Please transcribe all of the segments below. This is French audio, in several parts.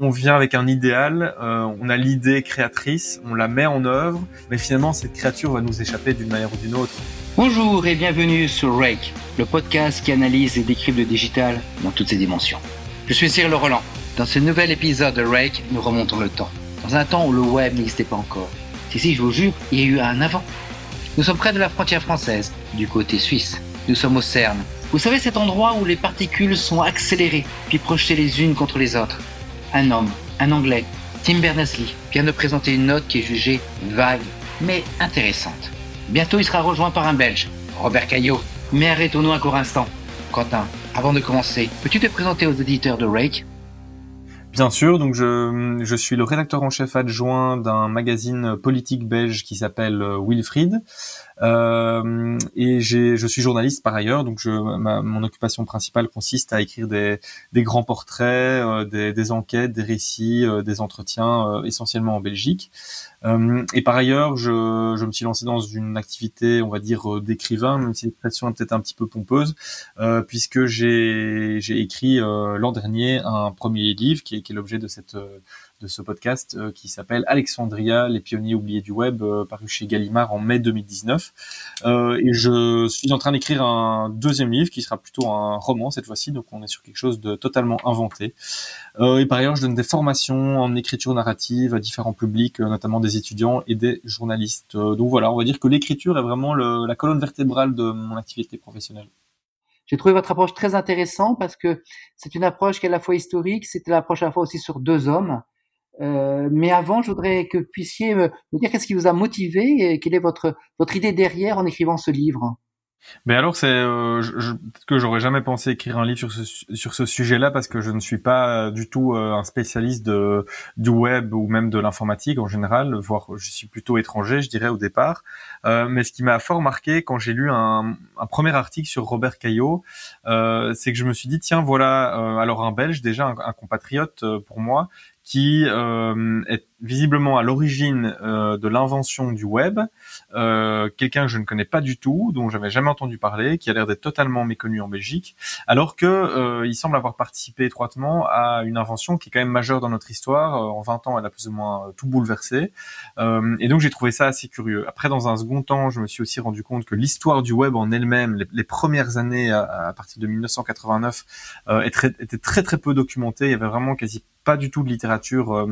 On vient avec un idéal, euh, on a l'idée créatrice, on la met en œuvre, mais finalement cette créature va nous échapper d'une manière ou d'une autre. Bonjour et bienvenue sur Rake, le podcast qui analyse et décrypte le digital dans toutes ses dimensions. Je suis Cyril Roland. Dans ce nouvel épisode de Rake, nous remontons le temps. Dans un temps où le web n'existait pas encore. Si, si, je vous jure, il y a eu un avant. Nous sommes près de la frontière française, du côté suisse. Nous sommes au CERN. Vous savez cet endroit où les particules sont accélérées, puis projetées les unes contre les autres un homme, un Anglais, Tim Berners-Lee, vient de présenter une note qui est jugée vague, mais intéressante. Bientôt, il sera rejoint par un Belge, Robert Caillot. Mais arrêtons-nous un court instant. Quentin, avant de commencer, peux-tu te présenter aux éditeurs de Rake? Bien sûr, donc je, je suis le rédacteur en chef adjoint d'un magazine politique belge qui s'appelle euh, Wilfried. Euh, et je suis journaliste par ailleurs, donc je, ma, mon occupation principale consiste à écrire des, des grands portraits, euh, des, des, enquêtes, des récits, euh, des entretiens, euh, essentiellement en Belgique. et par ailleurs, je, je, me suis lancé dans une activité, on va dire, d'écrivain, même si l'expression est peut-être un petit peu pompeuse, puisque j'ai écrit l'an dernier un premier livre qui est, qui est l'objet de cette de ce podcast euh, qui s'appelle Alexandria, les pionniers oubliés du web, euh, paru chez Gallimard en mai 2019. Euh, et je suis en train d'écrire un deuxième livre qui sera plutôt un roman cette fois-ci, donc on est sur quelque chose de totalement inventé. et par ailleurs, je donne des formations en écriture narrative à différents publics, notamment des étudiants et des journalistes. donc voilà, on va dire que l'écriture est vraiment la colonne vertébrale de mon activité professionnelle. J'ai trouvé votre approche très intéressante parce que c'est une approche qui est à la fois historique, c'est l'approche à la fois aussi sur deux hommes. Euh, mais avant, je voudrais que vous puissiez me, dire qu'est-ce qui vous a motivé et quelle est votre, votre idée derrière en écrivant ce livre. Mais alors, c'est euh, que j'aurais jamais pensé écrire un livre sur ce, sur ce sujet-là parce que je ne suis pas du tout euh, un spécialiste de, du web ou même de l'informatique en général, voire je suis plutôt étranger, je dirais au départ. Euh, mais ce qui m'a fort marqué quand j'ai lu un, un, premier article sur Robert Caillot, euh, c'est que je me suis dit tiens voilà, euh, alors un Belge déjà un, un compatriote pour moi qui euh, est visiblement à l'origine euh, de l'invention du web, euh, quelqu'un que je ne connais pas du tout, dont j'avais jamais entendu parler, qui a l'air d'être totalement méconnu en Belgique, alors que euh, il semble avoir participé étroitement à une invention qui est quand même majeure dans notre histoire. Euh, en 20 ans, elle a plus ou moins tout bouleversé, et donc j'ai trouvé ça assez curieux. Après, dans un second temps, je me suis aussi rendu compte que l'histoire du web en elle-même, les, premières années à, partir de 1989, était, était très très peu documentée. Il y avait vraiment quasi pas du tout de littérature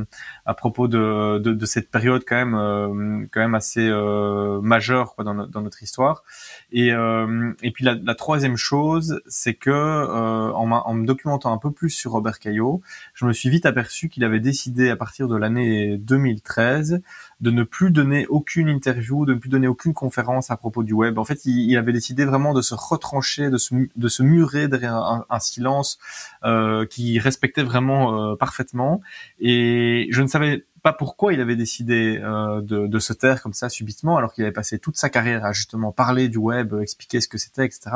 à propos de de, cette période quand même euh, quand même assez euh, majeure quoi, dans, notre histoire. Et, euh, et puis la, la troisième chose, c'est que en, en, me documentant un peu plus sur Robert Caillot, je me suis vite aperçu qu'il avait décidé à partir de l'année 2013 de ne plus donner aucune interview, de ne plus donner aucune conférence à propos du web. En fait, il, avait décidé vraiment de se retrancher, de se, de se murer derrière un, un silence euh, qui respectait vraiment euh, parfaitement. Et je ne savais pas pourquoi il avait décidé euh, de, de, se taire comme ça subitement, alors qu'il avait passé toute sa carrière à justement parler du web, expliquer ce que c'était, etc.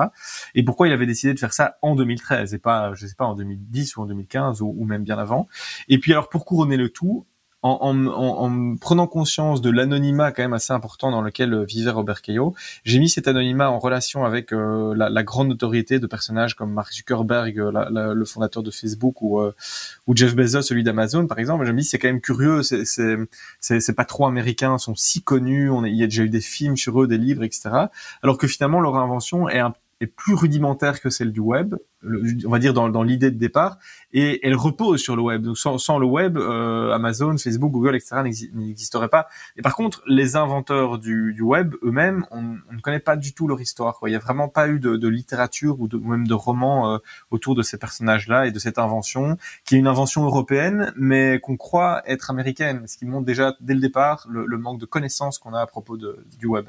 Et pourquoi il avait décidé de faire ça en 2013 et pas, je sais pas, en 2010 ou en 2015 ou, ou même bien avant. Et puis alors pour couronner le tout, en, prenant conscience de l'anonymat quand même assez important dans lequel euh, vivait Robert Caillot, j'ai mis cet anonymat en relation avec euh, la, grande notoriété de personnages comme Mark Zuckerberg, euh, le fondateur de Facebook, ou, ou Jeff Bezos, celui d'Amazon, par exemple. J'ai mis c'est quand même curieux, c'est pas trop américains sont si connus, on il y a déjà eu des films sur eux, des livres, etc. Alors que finalement leur invention est un est plus rudimentaire que celle du web, on va dire dans, dans l'idée de départ, et elle repose sur le web. Donc sans, sans le web, euh, Amazon, Facebook, Google, etc. n'existeraient pas. Et par contre, les inventeurs du, du web eux-mêmes, on, ne connaît pas du tout leur histoire. Quoi. Il n'y a vraiment pas eu de, de littérature ou, de, même de romans euh, autour de ces personnages-là et de cette invention, qui est une invention européenne, mais qu'on croit être américaine, ce qui montre déjà dès le départ le, le manque de connaissances qu'on a à propos de, du web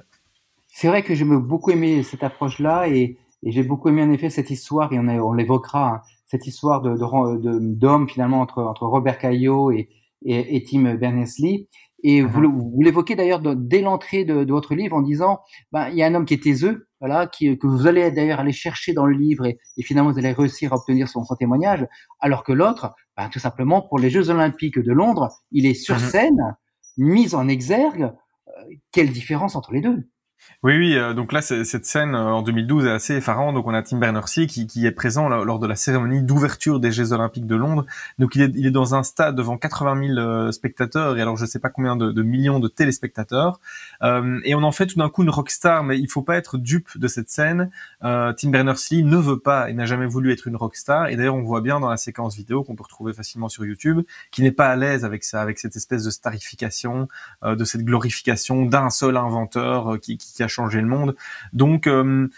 c'est vrai que j'ai beaucoup aimé cette approche-là et, j'ai beaucoup aimé en effet cette histoire et on, on l'évoquera hein, cette histoire de d'homme finalement entre entre Robert Caillot et, et, Tim Berners-Lee. Et vous, uh-huh. vous l'évoquez d'ailleurs dès l'entrée de, votre livre en disant, ben, il y a un homme qui est taiseux, voilà, qui, que vous allez d'ailleurs aller chercher dans le livre et, finalement vous allez réussir à obtenir son, son témoignage, alors que l'autre, ben, tout simplement pour les Jeux Olympiques de Londres, il est sur uh-huh. scène, mis en exergue. Euh, quelle différence entre les deux? Oui, oui. Euh, donc là, cette scène euh, en 2012 est assez effarante. Donc on a Tim Berners-Lee qui, qui, est présent lors de la cérémonie d'ouverture des Jeux Olympiques de Londres. Donc il est, il est dans un stade devant 80 000 euh, spectateurs et alors je sais pas combien de, de millions de téléspectateurs. Et on en fait tout d'un coup une rockstar, mais il faut pas être dupe de cette scène. Tim Berners-Lee ne veut pas et n'a jamais voulu être une rockstar. Et d'ailleurs, on voit bien dans la séquence vidéo qu'on peut retrouver facilement sur YouTube, qui n'est pas à l'aise avec ça, avec cette espèce de starification, de cette glorification d'un seul inventeur qui, qui, qui a changer le monde. Donc euh,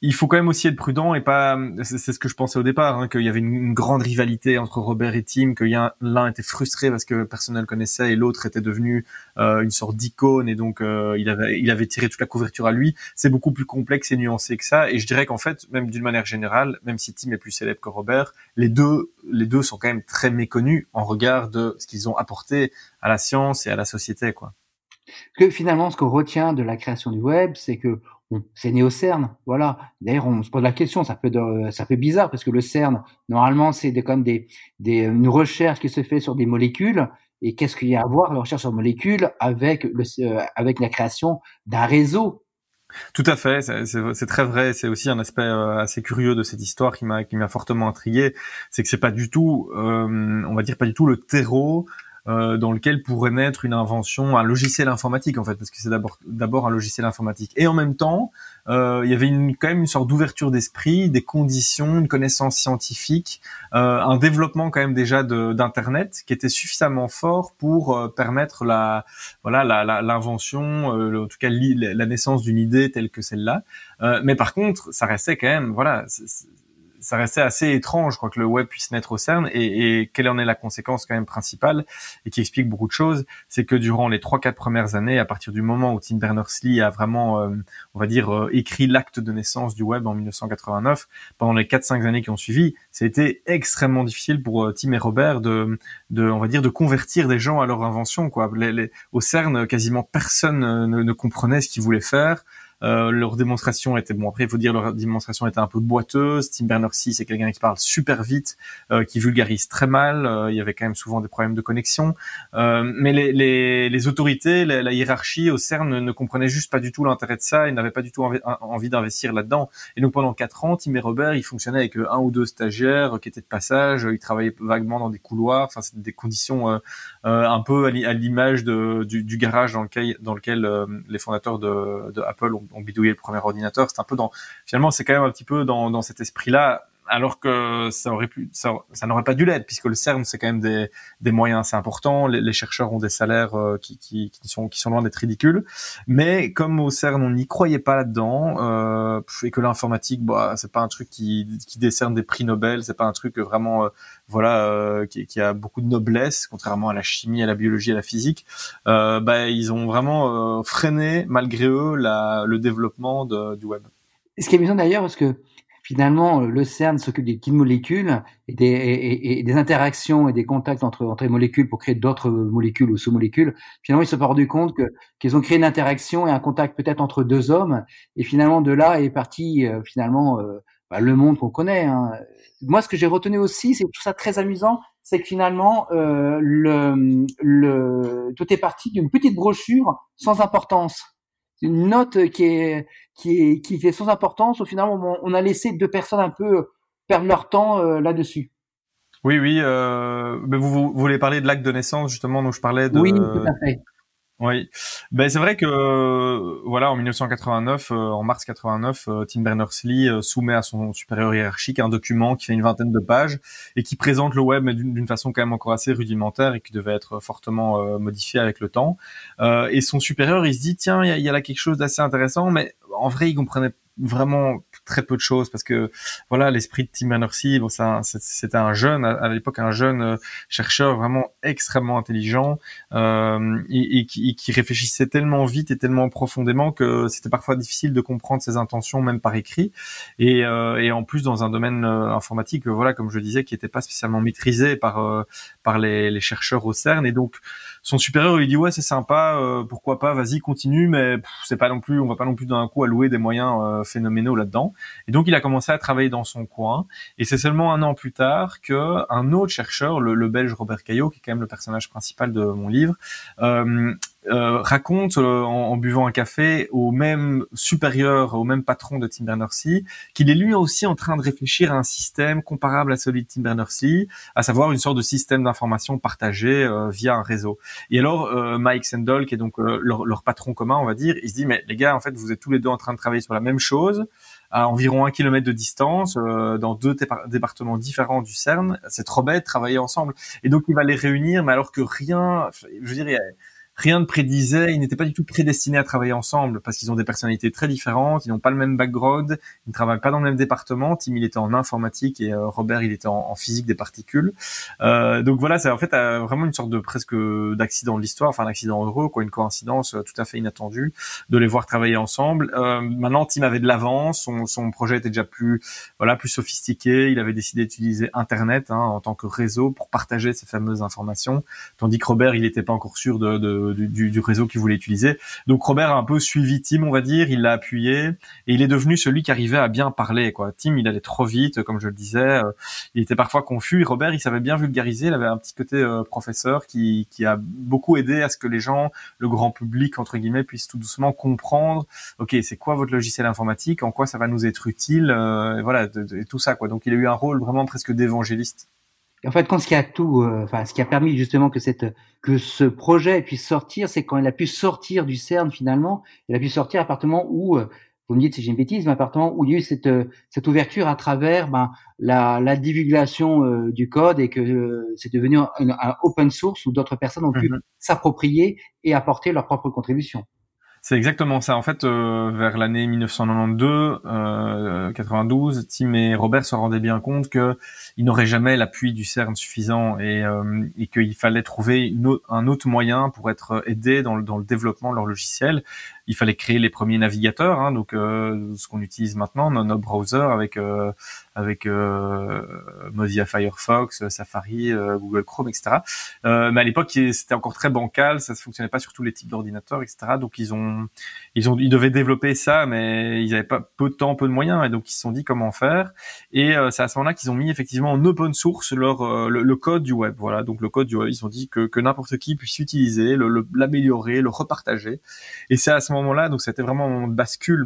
il faut quand même aussi être prudent et pas. C'est ce que je pensais au départ, hein, qu'il y avait une, grande rivalité entre Robert et Tim, que l'un était frustré parce que personne ne le connaissait et l'autre était devenu euh, une sorte d'icône et donc euh, il avait il avait tiré toute la couverture à lui. C'est beaucoup plus complexe et nuancé que ça. Et je dirais qu'en fait, même d'une manière générale, même si Tim est plus célèbre que Robert, les deux les deux sont quand même très méconnus en regard de ce qu'ils ont apporté à la science et à la société, quoi que finalement, ce qu'on retient de la création du web, c'est que c'est né au CERN, voilà. D'ailleurs, on se pose la question, ça peut, ça fait bizarre parce que le CERN, normalement, c'est des, comme des, des, une recherche qui se fait sur des molécules. Et qu'est-ce qu'il y a à voir la recherche sur molécules avec le, euh, avec la création d'un réseau tout à fait, c'est très vrai. C'est aussi un aspect euh, assez curieux de cette histoire qui m'a qui m'a fortement intrigué. C'est que c'est pas du tout, euh, on va dire pas du tout le terreau dans lequel pourrait naître une invention, un logiciel informatique en fait, parce que c'est d'abord d'abord un logiciel informatique. Et en même temps, euh, il y avait une, quand même une sorte d'ouverture d'esprit, des conditions, une connaissance scientifique, euh, un développement quand même déjà d'internet qui était suffisamment fort pour euh, permettre la voilà l'invention, euh, en tout cas la naissance d'une idée telle que celle-là. mais par contre, ça restait quand même voilà ça restait assez étrange, crois, que le web puisse naître au CERN. Et, et quelle en est la conséquence quand même principale et qui explique beaucoup de choses, c'est que durant les trois quatre premières années, à partir du moment où Tim Berners-Lee a vraiment, euh, on va dire, euh, écrit l'acte de naissance du web en 1989, pendant les quatre cinq années qui ont suivi, été extrêmement difficile pour euh, Tim et Robert de, de, on va dire, de convertir des gens à leur invention. Quoi. Au CERN, quasiment personne ne, ne comprenait ce qu'ils voulaient faire. Euh, leur démonstration était bon. Après, il faut dire leur démonstration était un peu boiteuse. Tim Berners-Lee, c'est quelqu'un qui parle super vite, euh, qui vulgarise très mal. Euh, il y avait quand même souvent des problèmes de connexion. mais les, les, les autorités, la, hiérarchie au CERN ne, comprenaient juste pas du tout l'intérêt de ça. Ils n'avaient pas du tout envie, d'investir là-dedans. Et donc pendant quatre ans, Tim et Robert, ils fonctionnaient avec un ou deux stagiaires qui étaient de passage. Ils travaillaient vaguement dans des couloirs. Enfin, c'était des conditions un peu à l'image du, garage dans lequel, lequel les fondateurs de, Apple ont bidouillé le premier ordinateur. C'est un peu dans, finalement, c'est quand même un petit peu dans cet esprit-là, alors que ça n'aurait pas dû l'être, puisque le CERN c'est quand même des, moyens assez importants. Les, chercheurs ont des salaires euh, qui, sont loin d'être ridicules. Mais comme au CERN on n'y croyait pas là-dedans, euh, et que l'informatique, bah c'est pas un truc qui, décerne des prix Nobel, c'est pas un truc vraiment euh, voilà qui, a beaucoup de noblesse, contrairement à la chimie, à la biologie, à la physique. Bah ils ont vraiment freiné malgré eux le développement du web. Ce qui est bien d'ailleurs, parce que finalement, euh, le CERN s'occupe des petites molécules et des, et, et des, interactions et des contacts entre, entre les molécules pour créer d'autres molécules ou sous-molécules. Finalement, ils se sont rendu compte que qu'ils ont créé une interaction et un contact peut-être entre deux hommes. Et finalement, de là est parti euh, finalement euh, bah, le monde qu'on connaît. Hein. Moi, ce que j'ai retenu aussi, c'est tout ça très amusant, c'est que finalement, euh, le, le, tout est parti d'une petite brochure sans importance une note qui est qui est qui est sans importance. Au final, on, a laissé deux personnes un peu perdre leur temps euh, là-dessus. Oui, oui. Euh, mais vous, vous, voulez parler de l'acte de naissance justement dont je parlais de. Oui, tout à fait. Oui, ben c'est vrai que euh, voilà en 1989, euh, en mars 89, euh, Tim Berners-Lee soumet à son supérieur hiérarchique un document qui fait une vingtaine de pages et qui présente le web d'une façon quand même encore assez rudimentaire et qui devait être fortement modifié avec le temps. et son supérieur, il se dit tiens, il y y a là quelque chose d'assez intéressant, mais en vrai, il comprenait vraiment très peu de choses parce que voilà l'esprit de Tim Berners-Lee bon c'était un jeune à, l'époque un jeune euh, chercheur vraiment extrêmement intelligent euh, et, qui, qui, réfléchissait tellement vite et tellement profondément que c'était parfois difficile de comprendre ses intentions même par écrit. Et, euh, et en plus dans un domaine euh, informatique voilà comme je disais qui n'était pas spécialement maîtrisé par euh, par les, les, chercheurs au CERN. Et donc son supérieur lui dit ouais c'est sympa pourquoi pas vas-y continue mais c'est pas non plus on va pas non plus d'un coup allouer des moyens phénoménaux là-dedans. Et donc il a commencé à travailler dans son coin. Et c'est seulement un an plus tard que un autre chercheur, le, Belge Robert Caillot, qui est quand même le personnage principal de mon livre, euh, euh, raconte euh, en, buvant un café au même supérieur, au même patron de Tim Berners-Lee, qu'il est lui aussi en train de réfléchir à un système comparable à celui de Tim Berners-Lee, à savoir une sorte de système d'information partagé euh, via un réseau. Et alors Mike Sendall, qui est donc leur, leur, patron commun, on va dire, il se dit mais les gars, en fait, vous êtes tous les deux en train de travailler sur la même chose à environ un kilomètre de distance, dans deux départements différents du CERN. C'est trop bête travailler ensemble. Et donc il va les réunir, mais alors que rien, je veux rien ne prédisait, ils n'étaient pas du tout prédestinés à travailler ensemble parce qu'ils ont des personnalités très différentes, ils n'ont pas le même background, ils ne travaillent pas dans le même département. Tim il était en informatique et euh, Robert il était en, physique des particules. Euh, donc voilà, c'est en fait euh, vraiment une sorte de presque d'accident de l'histoire, enfin un accident heureux, quoi, une coïncidence tout à fait inattendue de les voir travailler ensemble. maintenant Tim avait de l'avance, son, son, projet était déjà plus voilà plus sophistiqué, il avait décidé d'utiliser Internet hein, en tant que réseau pour partager ces fameuses informations, tandis que Robert il n'était pas encore sûr de, de du, du, réseau qu'il voulait utiliser. Donc Robert a un peu suivi Tim, on va dire, il l'a appuyé et il est devenu celui qui arrivait à bien parler. Quoi. Tim, il allait trop vite, comme je le disais, euh, il était parfois confus. Et Robert, il savait bien vulgariser, il avait un petit côté euh, professeur qui, qui a beaucoup aidé à ce que les gens, le grand public entre guillemets, puissent tout doucement comprendre. Ok, c'est quoi votre logiciel informatique? En quoi ça va nous être utile? Euh, et Voilà, et tout ça. Quoi. Donc il a eu un rôle vraiment presque d'évangéliste. En fait, quand ce qui a tout, euh, enfin, ce qui a permis justement que cette, que ce projet puisse sortir, c'est quand il a pu sortir du CERN finalement, il a pu sortir à appartement où, euh, vous me dites si j'ai une bêtise, mais appartement où il y a eu cette, euh, cette ouverture à travers ben, la, la divulgation du code et que c'est devenu un, un, open source où d'autres personnes ont pu mhm. s'approprier et apporter leur propre contribution. C'est exactement ça. En fait, euh, vers l'année 1992, euh, 92, Tim et Robert se rendaient bien compte que ils n'auraient jamais l'appui du CERN suffisant et, euh, et qu'il fallait trouver un autre moyen pour être aidé dans le, dans le développement de leur logiciel il fallait créer les premiers navigateurs, hein, donc euh, ce qu'on utilise maintenant, nos browsers avec euh, avec euh, Mozilla Firefox, Safari, Google Chrome, etc. mais à l'époque, c'était encore très bancal, ça ne fonctionnait pas sur tous les types d'ordinateurs, etc. Donc ils ont ils ont ils devaient développer ça, mais ils n'avaient pas peu de temps, peu de moyens, et donc ils se sont dit comment faire. Et c'est à ce moment-là qu'ils ont mis effectivement en open source leur le, code du web. Voilà, donc le code du web, ils ont dit que que n'importe qui puisse utiliser, l'améliorer, le, le repartager. Et c'est à ce moment moment-là, donc c'était vraiment un moment de bascule,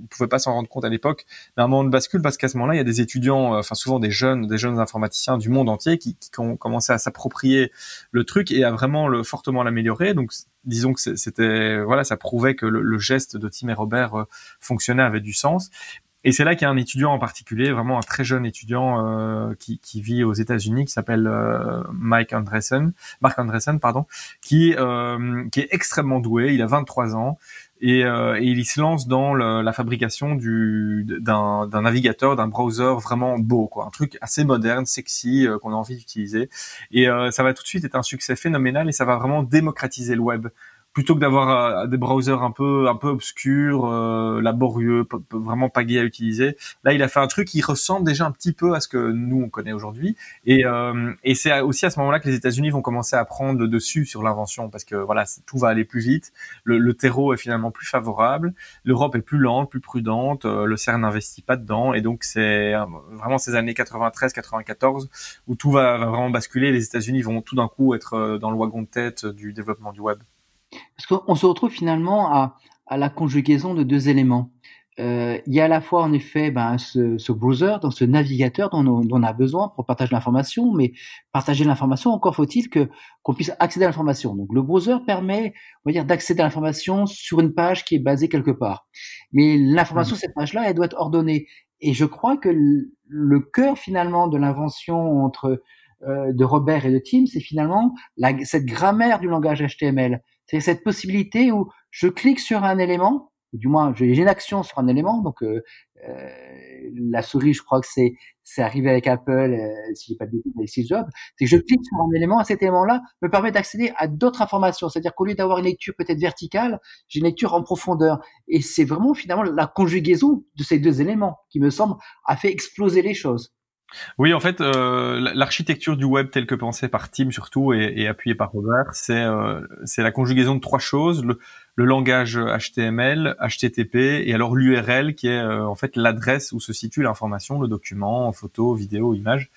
ne pouvaient pas s'en rendre compte à l'époque, mais un moment de bascule parce qu'à ce moment-là, il y a des étudiants, euh, enfin souvent des jeunes, des jeunes informaticiens du monde entier qui, ont commencé à s'approprier le truc et à vraiment le fortement l'améliorer. Donc disons que c'était voilà, ça prouvait que le, geste de Tim et Robert euh, fonctionnait, avait du sens. Et c'est là qu'il y a un étudiant en particulier, vraiment un très jeune étudiant euh, qui, qui, vit aux États-Unis, qui s'appelle euh, Mike Andresen, Mark Andresen, pardon, qui, euh, qui est extrêmement doué. Il a 23 ans et, et il se lance dans la fabrication du d'un navigateur, d'un browser vraiment beau, quoi, un truc assez moderne, sexy, qu'on a envie d'utiliser. Et ça va tout de suite être un succès phénoménal et ça va vraiment démocratiser le web plutôt que d'avoir euh, des browsers un peu un peu obscurs, euh, laborieux, vraiment pas gai à utiliser. Là, il a fait un truc qui ressemble déjà un petit peu à ce que nous on connaît aujourd'hui. Et, euh, et c'est aussi à ce moment-là que les États-Unis vont commencer à prendre dessus sur l'invention parce que voilà, tout va aller plus vite. Le, le terreau est finalement plus favorable. L'Europe est plus lente, plus prudente. le CERN n'investit pas dedans et donc c'est vraiment ces années 93-94 où tout va, va vraiment basculer. Les États-Unis vont tout d'un coup être dans le wagon de tête du développement du web. Parce qu'on se retrouve finalement à, à, la conjugaison de deux éléments. Euh, il y a à la fois en effet ben, ce, ce browser, dans ce navigateur dont on, dont on, a besoin pour partager l'information, mais partager l'information, encore faut-il que qu'on puisse accéder à l'information. Donc le browser permet, on va dire, d'accéder à l'information sur une page qui est basée quelque part. Mais l'information, mmh. cette page-là, elle doit être ordonnée. Et je crois que le, le cœur finalement de l'invention entre euh, de Robert et de Tim, c'est finalement la, cette grammaire du langage HTML. C'est cette possibilité où je clique sur un élément, du moins j'ai une action sur un élément, donc euh, euh, la souris, je crois que c'est c'est arrivé avec Apple, euh, si j'ai pas avec Steve Jobs, c'est que je clique sur un élément, et cet élément-là me permet d'accéder à d'autres informations. C'est-à-dire qu'au lieu d'avoir une lecture peut-être verticale, j'ai une lecture en profondeur. Et c'est vraiment finalement la conjugaison de ces deux éléments qui me semble a fait exploser les choses. Oui, en fait, euh, l'architecture du web telle que pensée par Tim surtout et, appuyée par Robert, c'est euh, la conjugaison de trois choses. Le langage HTML, HTTP et alors l'URL qui est en fait l'adresse où se situe l'information, le document, photo, vidéo, image.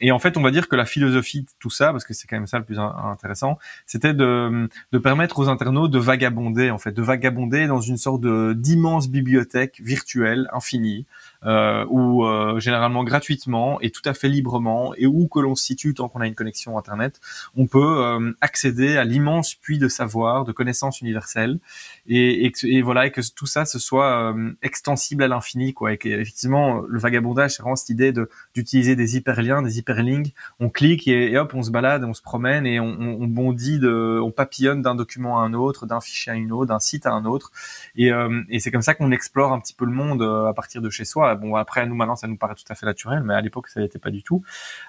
et en fait, on va dire que la philosophie de tout ça, parce que c'est quand même ça le plus intéressant, c'était de, de permettre aux internautes de vagabonder en fait, de vagabonder dans une sorte d'immense bibliothèque virtuelle infinie euh, où euh, généralement gratuitement et tout à fait librement et où que l'on se situe tant qu'on a une connexion internet, on peut euh, accéder à l'immense puits de savoir, de connaissances universelles et, voilà et que tout ça ce soit euh, extensible à l'infini quoi. Et qu'effectivement le vagabondage c'est vraiment cette idée de d'utiliser des hyperliens, des hyperlinks, on clique et, hop on se balade, on se promène et on, on bondit on papillonne d'un document à un autre, d'un fichier à une autre, d'un site à un autre. Et, euh, c'est comme ça qu'on explore un petit peu le monde à partir de chez soi. Bon, après, nous, maintenant, ça nous paraît tout à fait naturel, mais à l'époque, ça n'était pas du tout.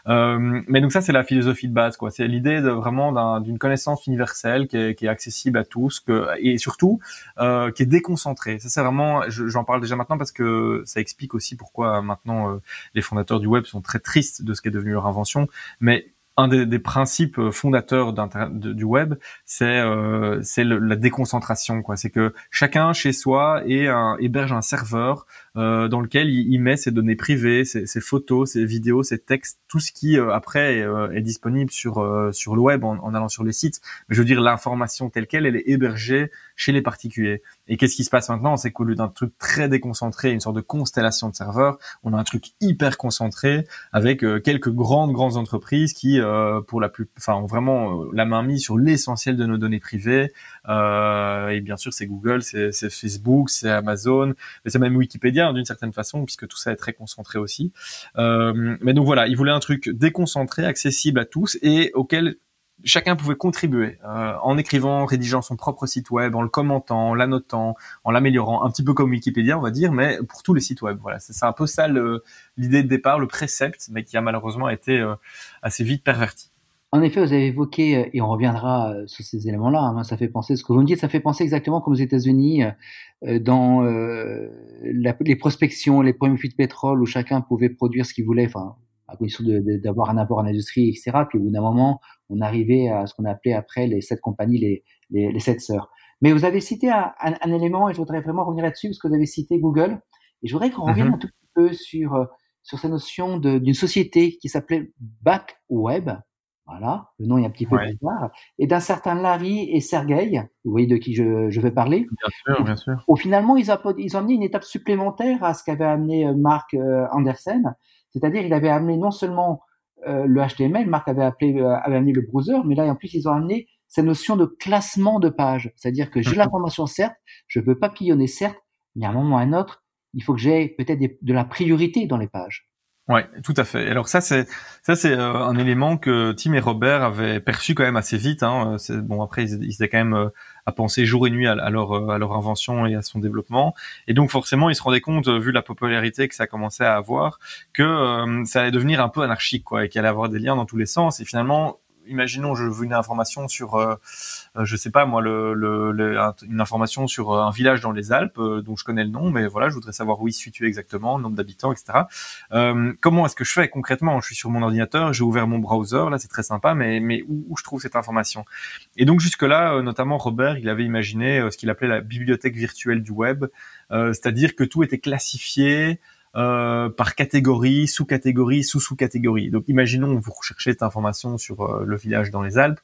Euh, mais donc ça, c'est la philosophie de base, quoi. C'est l'idée de vraiment d'une connaissance universelle qui est, accessible à tous, et surtout euh, qui est déconcentrée. Ça, c'est vraiment, j'en parle déjà maintenant parce que ça explique aussi pourquoi maintenant euh, les fondateurs du web sont très tristes de ce qui est devenu leur invention. Mais un des, des, principes fondateurs du web, c'est euh, la déconcentration. C'est que chacun chez soi est un, héberge un serveur euh, dans lequel il, met ses données privées, ses, ses, photos, ses vidéos, ses textes, tout ce qui euh, après euh, est, disponible sur sur le web en, en, allant sur les sites. Mais je veux dire l'information telle quelle, elle est hébergée chez les particuliers. Et qu'est-ce qui se passe maintenant? C'est qu'au lieu d'un truc très déconcentré, une sorte de constellation de serveurs, on a un truc hyper concentré avec quelques grandes grandes entreprises qui, pour la plus, enfin, ont vraiment la main mise sur l'essentiel de nos données privées. et bien sûr, c'est Google, c'est Facebook, c'est Amazon, mais c'est même Wikipédia d'une certaine façon, puisque tout ça est très concentré aussi. Euh, mais donc voilà, il voulait un truc déconcentré, accessible à tous et auquel chacun pouvait contribuer euh, en écrivant, en rédigeant son propre site web, en le commentant, en l'annotant, en l'améliorant, un petit peu comme Wikipédia, on va dire, mais pour tous les sites web. Voilà, c'est un peu ça l'idée de départ, le précepte, mais qui a malheureusement été euh, assez vite perverti. En effet, vous avez évoqué, euh, et on reviendra euh, sur ces éléments-là, hein, ça fait penser, ce que vous me dites, ça fait penser exactement comme aux États-Unis, euh, dans les prospections, les premiers puits de pétrole, où chacun pouvait produire ce qu'il voulait, enfin, à condition d'avoir un apport en industrie, etc. Puis au bout d'un moment, on arrivait à ce qu'on appelait après les sept compagnies, les, les, sept sœurs. Mais vous avez cité un, élément, et je voudrais vraiment revenir là-dessus, parce que vous avez cité Google, et je voudrais qu'on revienne mm-hmm. un tout petit peu sur, sur cette notion d'une société qui s'appelait BackWeb, voilà, le nom est un petit peu bizarre. Et d'un certain Larry et Sergey, vous voyez de qui je, je vais parler. Bien sûr, bien sûr. Au finalement, ils, ont, ils ont amené une étape supplémentaire à ce qu'avait amené euh, Mark euh, Andersen. C'est-à-dire, il avait amené non seulement euh, le HTML, Mark avait, appelé, avait amené le browser, mais là, en plus, ils ont amené cette notion de classement de page. C'est-à-dire que j'ai l'information, certes, je peux papillonner, certes, mais à un moment ou à un autre, il faut que j'ai peut-être de la priorité dans les pages. Ouais, tout à fait. Alors ça c'est ça c'est euh, un élément que Tim et Robert avaient perçu quand même assez vite. Hein. Bon après ils, ils, étaient quand même euh, à penser jour et nuit à, leur euh, à leur invention et à son développement. Et donc forcément ils se rendaient compte vu la popularité que ça commençait à avoir que ça allait devenir un peu anarchique quoi et qu'il allait avoir des liens dans tous les sens. Et finalement imaginons, je veux une information sur, euh, euh, je sais pas moi, le, le, une information sur euh, un village dans les Alpes dont je connais le nom, mais voilà, je voudrais savoir où il se situe exactement, le nombre d'habitants, etc. comment est-ce que je fais concrètement? Je suis sur mon ordinateur, j'ai ouvert mon browser, là c'est très sympa, mais mais où, où, je trouve cette information? Et donc jusque là, notamment Robert, il avait imaginé ce qu'il appelait la bibliothèque virtuelle du web, c'est-à-dire que tout était classifié. Euh, par catégorie, sous-catégorie, sous-sous-catégorie. Donc imaginons vous recherchez cette information sur euh, le village dans les Alpes,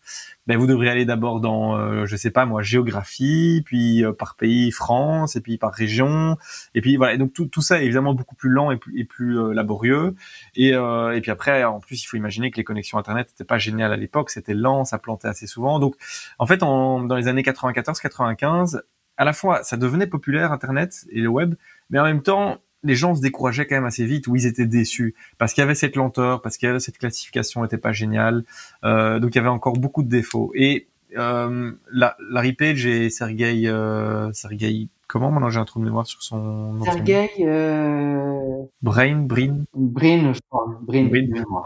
ben vous devriez aller d'abord dans euh, je sais pas moi géographie, puis par pays France et puis par région et puis voilà. donc tout, tout ça est évidemment beaucoup plus lent et plus, et plus laborieux et et puis après en plus il faut imaginer que les connexions internet n'étaient pas géniales à l'époque, c'était lent, ça plantait assez souvent. Donc en fait en, dans les années 94-95 à la fois ça devenait populaire internet et le web, mais en même temps les gens se décourageaient quand même assez vite ou ils étaient déçus parce qu'il y avait cette lenteur, parce qu'il y avait cette classification n'était pas géniale, euh, donc il y avait encore beaucoup de défauts. Et euh, la, Larry Page et Sergey, euh, Sergey, comment maintenant j'ai un trou de mémoire sur son nom Sergey euh... Brain, Brin, Brin, je crois, Brin.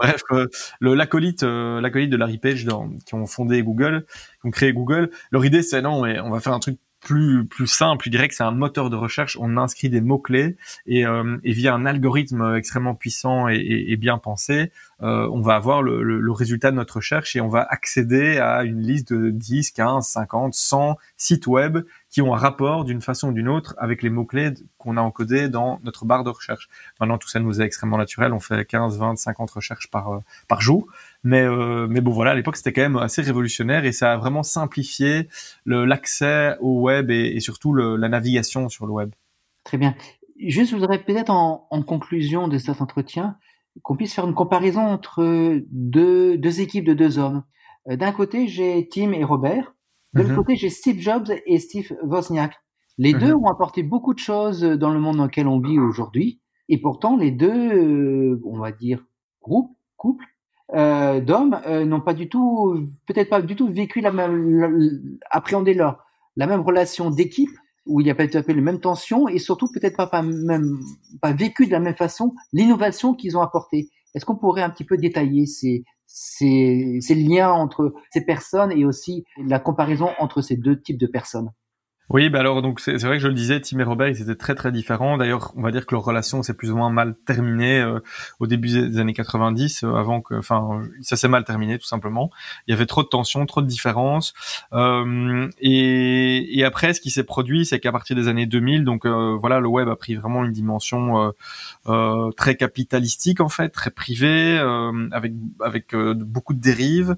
Bref, euh, le l'acolyte, euh, l'acolyte de Larry Page dans, qui ont fondé Google, qui ont créé Google. Leur idée c'est non, mais on va faire un truc plus plus simple, direct, c'est un moteur de recherche. On inscrit des mots clés et, euh, et via un algorithme extrêmement puissant et, et, bien pensé, euh, on va avoir le, le, résultat de notre recherche et on va accéder à une liste de 10, 15, 50, 100 sites web qui ont un rapport d'une façon ou d'une autre avec les mots clés qu'on a encodés dans notre barre de recherche. Maintenant, tout ça nous est extrêmement naturel. On fait 15, 20, 50 recherches par par jour. Mais, euh, mais bon, voilà, à l'époque, c'était quand même assez révolutionnaire et ça a vraiment simplifié l'accès au web et, surtout le, la navigation sur le web. Très bien. Juste, je voudrais peut-être en, en, conclusion de cet entretien qu'on puisse faire une comparaison entre deux, deux équipes de deux hommes. Euh, d'un côté, j'ai Tim et Robert. De l'autre mhm. côté, j'ai Steve Jobs et Steve Wozniak. Les deux mhm. ont apporté beaucoup de choses dans le monde dans lequel on vit aujourd'hui. Et pourtant, les deux, euh, on va dire, groupes, couples, euh, d'hommes euh, n'ont pas du tout, peut-être pas du tout vécu la même, appréhendé leur, la même relation d'équipe où il y a peut-être les mêmes tensions et surtout peut-être pas, pas même pas vécu de la même façon l'innovation qu'ils ont apporté. Est-ce qu'on pourrait un petit peu détailler ces, ces, ces liens entre ces personnes et aussi la comparaison entre ces deux types de personnes? Oui, bah alors donc c'est vrai que je le disais, Tim et Robert, ils étaient très très différents. D'ailleurs, on va dire que leur relation s'est plus ou moins mal terminée euh, au début des années 90, euh, avant que, enfin, ça s'est mal terminé tout simplement. Il y avait trop de tensions, trop de différences. Euh, et, et, après, ce qui s'est produit, c'est qu'à partir des années 2000, donc euh, voilà, le web a pris vraiment une dimension très capitalistique en fait, très privée, avec avec beaucoup de dérives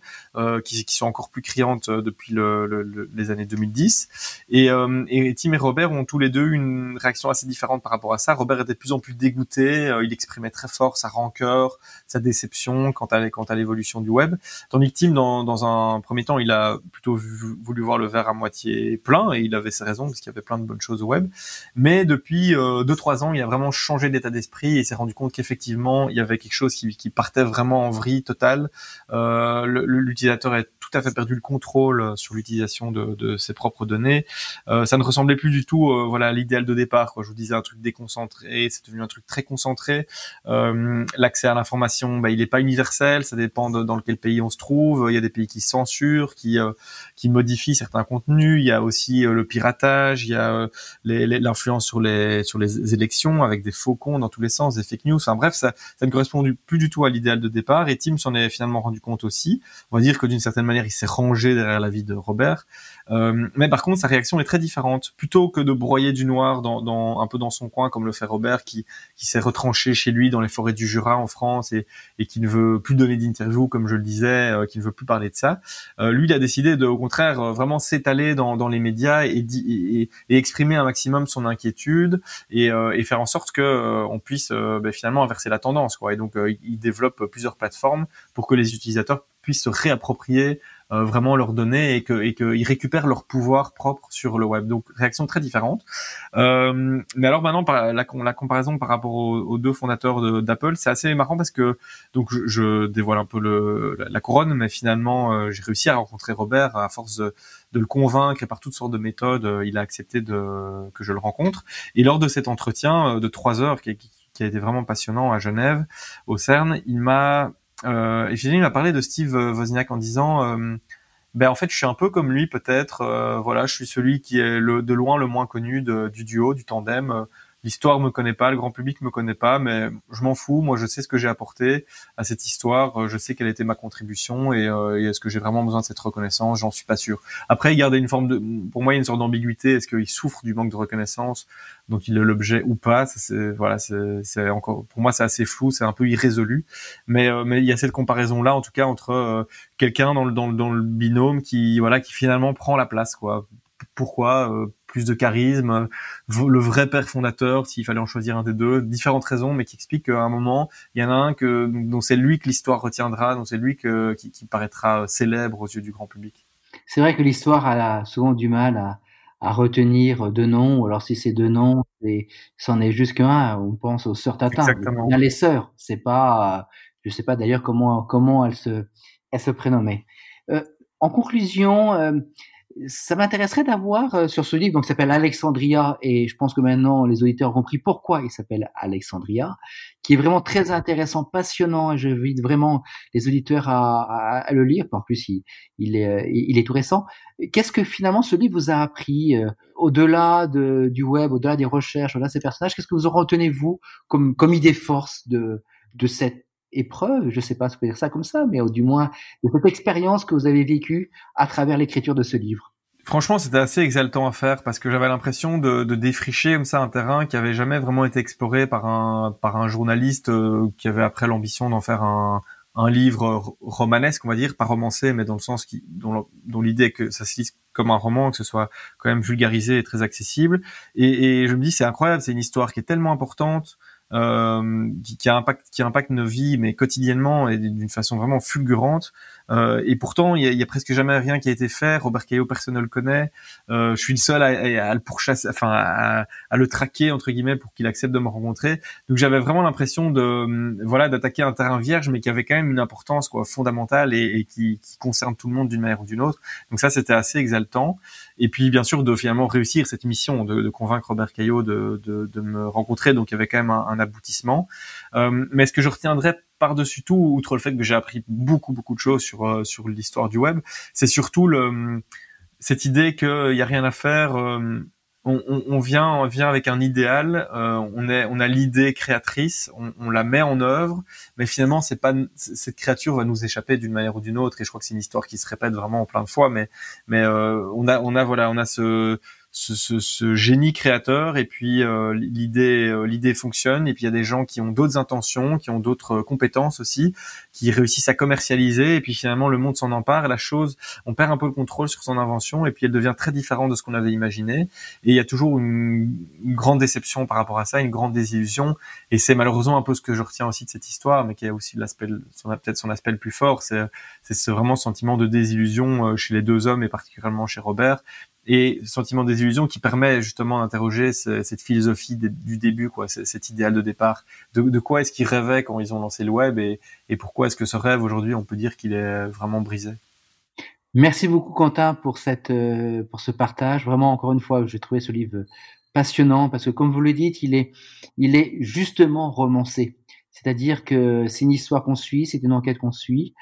qui, qui, sont encore plus criantes depuis le, le, les années 2010. Et euh, et Tim et Robert ont tous les deux une réaction assez différente par rapport à ça. Robert était de plus en plus dégoûté, euh, il exprimait très fort sa rancœur, sa déception quant à, l'évolution du web. Tandis que Tim, dans, un premier temps, il a plutôt voulu voir le verre à moitié plein, et il avait ses raisons, parce qu'il y avait plein de bonnes choses au web. Mais depuis euh, deux, trois ans, il a vraiment changé d'état d'esprit et s'est rendu compte qu'effectivement, il y avait quelque chose qui, partait vraiment en vrille totale. Euh, L'utilisateur a tout à fait perdu le contrôle sur l'utilisation de ses propres données. Euh, ça ne ressemblait plus du tout euh, voilà à l'idéal de départ quoi. Je vous disais un truc déconcentré c'est devenu un truc très concentré. Euh, l'accès à l'information bah, il n'est pas universel ça dépend de, dans quel pays on se trouve. Il y a des pays qui censurent qui qui modifient certains contenus. Il y a aussi le piratage il y a l'influence sur les sur les élections avec des faux comptes dans tous les sens des fake news. Enfin bref ça ça ne correspond plus du tout à l'idéal de départ et Tim s'en est finalement rendu compte aussi. On va dire que d'une certaine manière il s'est rangé derrière la vie de Robert euh, mais par contre, sa réaction est très différente. Plutôt que de broyer du noir dans, dans un peu dans son coin, comme le fait Robert, qui, qui s'est retranché chez lui dans les forêts du Jura en France et, et qui ne veut plus donner d'interview, comme je le disais, euh, qui ne veut plus parler de ça. Euh, lui, il a décidé de, au contraire, euh, vraiment s'étaler dans, dans les médias et, et, et, exprimer un maximum son inquiétude et, et faire en sorte que on puisse ben, finalement inverser la tendance. Quoi. Et donc, il développe plusieurs plateformes pour que les utilisateurs puissent se réapproprier euh, vraiment leurs données et que et qu'ils récupèrent leur pouvoir propre sur le web. Donc réaction très différente. Euh, mais alors maintenant par la, la comparaison par rapport aux, deux fondateurs d'Apple, c'est assez marrant parce que donc je, je dévoile un peu le, la, couronne, mais finalement euh, j'ai réussi à rencontrer Robert à force de, de, le convaincre et par toutes sortes de méthodes, euh, il a accepté de que je le rencontre. Et lors de cet entretien de trois heures qui, qui a été vraiment passionnant à Genève, au CERN, il m'a euh, et Philippe m'a parlé de Steve Wozniak en disant, euh, ben en fait, je suis un peu comme lui peut-être. Euh, voilà, je suis celui qui est le, de loin le moins connu du duo, du tandem l'histoire me connaît pas, le grand public me connaît pas, mais je m'en fous. Moi, je sais ce que j'ai apporté à cette histoire. Euh, je sais quelle était ma contribution et, euh, est-ce que j'ai vraiment besoin de cette reconnaissance? J'en suis pas sûr. Après, gardait une forme de, pour moi, il y a une sorte d'ambiguïté. Est-ce qu'il souffre du manque de reconnaissance, donc il est l'objet ou pas? C'est voilà, c'est encore pour moi c'est assez flou, c'est un peu irrésolu. Mais euh, mais il y a cette comparaison là, en tout cas, entre quelqu'un dans le, dans le dans le binôme qui voilà qui finalement prend la place quoi. Pourquoi plus de charisme, le vrai père fondateur, s'il fallait en choisir un des deux, différentes raisons, mais qui expliquent qu'à un moment, il y en a un que, dont c'est lui que l'histoire retiendra, dont c'est lui que, qui, qui, paraîtra célèbre aux yeux du grand public. C'est vrai que l'histoire a souvent du mal à, à retenir deux noms, ou alors si c'est deux noms, c'en est, juste qu'un, on pense aux sœurs Tatin. Exactement. Il y a les sœurs, c'est pas, je sais pas d'ailleurs comment, comment elles se, elles se prénommaient. Euh, en conclusion, euh, ça m'intéresserait d'avoir euh, sur ce livre, donc s'appelle Alexandria, et je pense que maintenant les auditeurs ont compris pourquoi il s'appelle Alexandria, qui est vraiment très intéressant, passionnant, et j'invite vraiment les auditeurs à, à, le lire. En plus, il, il, est, il est tout récent. Qu'est-ce que finalement ce livre vous a appris euh, au-delà de, du web, au-delà des recherches, au-delà de ces personnages Qu'est-ce que vous en retenez vous comme, comme idée force de, de cette épreuve, je ne sais pas si on peut dire ça comme ça, mais du moins de cette expérience que vous avez vécue à travers l'écriture de ce livre. Franchement, c'était assez exaltant à faire parce que j'avais l'impression de, défricher comme ça un terrain qui avait jamais vraiment été exploré par un journaliste euh, qui avait après l'ambition d'en faire un, livre romanesque, on va dire, pas romancé, mais dans le sens dont, dont l'idée que ça se lise comme un roman, que ce soit quand même vulgarisé et très accessible. Et, je me dis, c'est incroyable, c'est une histoire qui est tellement importante, qui, qui, impacte qui impacte nos vies mais quotidiennement et d'une façon vraiment fulgurante euh, et pourtant, il y, a, presque jamais rien qui a été fait. Robert Caillot, personne ne le connaît. Euh, je suis le seul à, le pourchasser, enfin à, le traquer entre guillemets pour qu'il accepte de me rencontrer. Donc j'avais vraiment l'impression de, hum, voilà, d'attaquer un terrain vierge, mais qui avait quand même une importance quoi fondamentale et, qui, concerne tout le monde d'une manière ou d'une autre. Donc ça, c'était assez exaltant. Et puis bien sûr de finalement réussir cette mission, de, convaincre Robert Caillot de, me rencontrer. Donc il y avait quand même un, un aboutissement. Euh, mais ce que je retiendrai par-dessus tout, outre le fait que j'ai appris beaucoup beaucoup de choses sur euh, sur l'histoire du web, c'est surtout le cette idée qu'il y a rien à faire. Euh, on, on, on, vient on vient avec un idéal, euh, on est on a l'idée créatrice, on, on, la met en œuvre, mais finalement c'est pas cette créature va nous échapper d'une manière ou d'une autre. Et je crois que c'est une histoire qui se répète vraiment plein de fois, mais mais on a on a voilà on a ce ce, ce, ce, génie créateur et puis euh, l'idée euh, l'idée fonctionne et puis il y a des gens qui ont d'autres intentions qui ont d'autres euh, compétences aussi qui réussissent à commercialiser et puis finalement le monde s'en empare la chose on perd un peu le contrôle sur son invention et puis elle devient très différente de ce qu'on avait imaginé et il y a toujours une, grande déception par rapport à ça une grande désillusion et c'est malheureusement un peu ce que je retiens aussi de cette histoire mais qui a aussi l'aspect peut-être son aspect le plus fort c'est c'est ce vraiment sentiment de désillusion chez les deux hommes et particulièrement chez Robert et sentiment des illusions qui permet justement d'interroger cette philosophie du début, quoi, cet idéal de départ. De, quoi est-ce qu'ils rêvaient quand ils ont lancé le web et, pourquoi est-ce que ce rêve aujourd'hui, on peut dire qu'il est vraiment brisé? Merci beaucoup Quentin pour cette euh, pour ce partage. Vraiment encore une fois, j'ai trouvé ce livre passionnant parce que comme vous le dites, il est il est justement romancé. C'est-à-dire que c'est une histoire qu'on suit, c'est une enquête qu'on suit,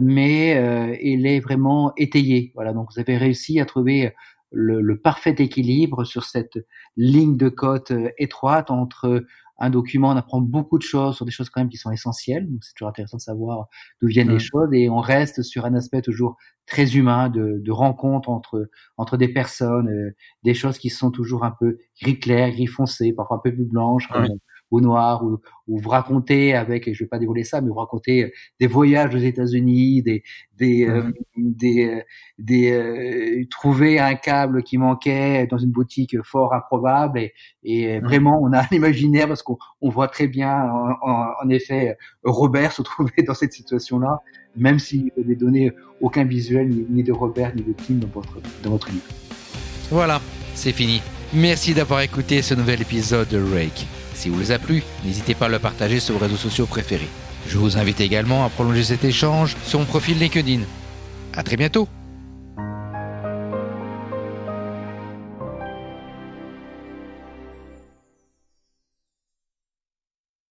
mais euh, il est vraiment étayé. Voilà, donc vous avez réussi à trouver le, le parfait équilibre sur cette ligne de côte euh, étroite entre un document, on apprend beaucoup de choses sur des choses quand même qui sont essentielles. Donc c'est toujours intéressant de savoir d'où viennent les choses et on reste sur un aspect toujours très humain de, de rencontre entre entre des personnes, des choses qui sont toujours un peu gris clair, gris foncé, parfois un peu plus blanches au noir, ou, vous racontez avec, et je vais pas dévoiler ça, mais vous racontez euh, des voyages aux États-Unis, des des euh, des, euh, des trouver un câble qui manquait dans une boutique fort improbable et, et vraiment on a l'imaginaire parce qu'on on voit très bien en, en, effet Robert se trouver dans cette situation-là, même s'il ne donnait aucun visuel ni, ni, de Robert ni de Tim dans votre dans votre livre. Voilà, c'est fini. Merci d'avoir écouté ce nouvel épisode de Rake. Si vous les a plu, n'hésitez pas à le partager sur vos réseaux sociaux préférés. Je vous invite également à prolonger cet échange sur mon profil LinkedIn. À très bientôt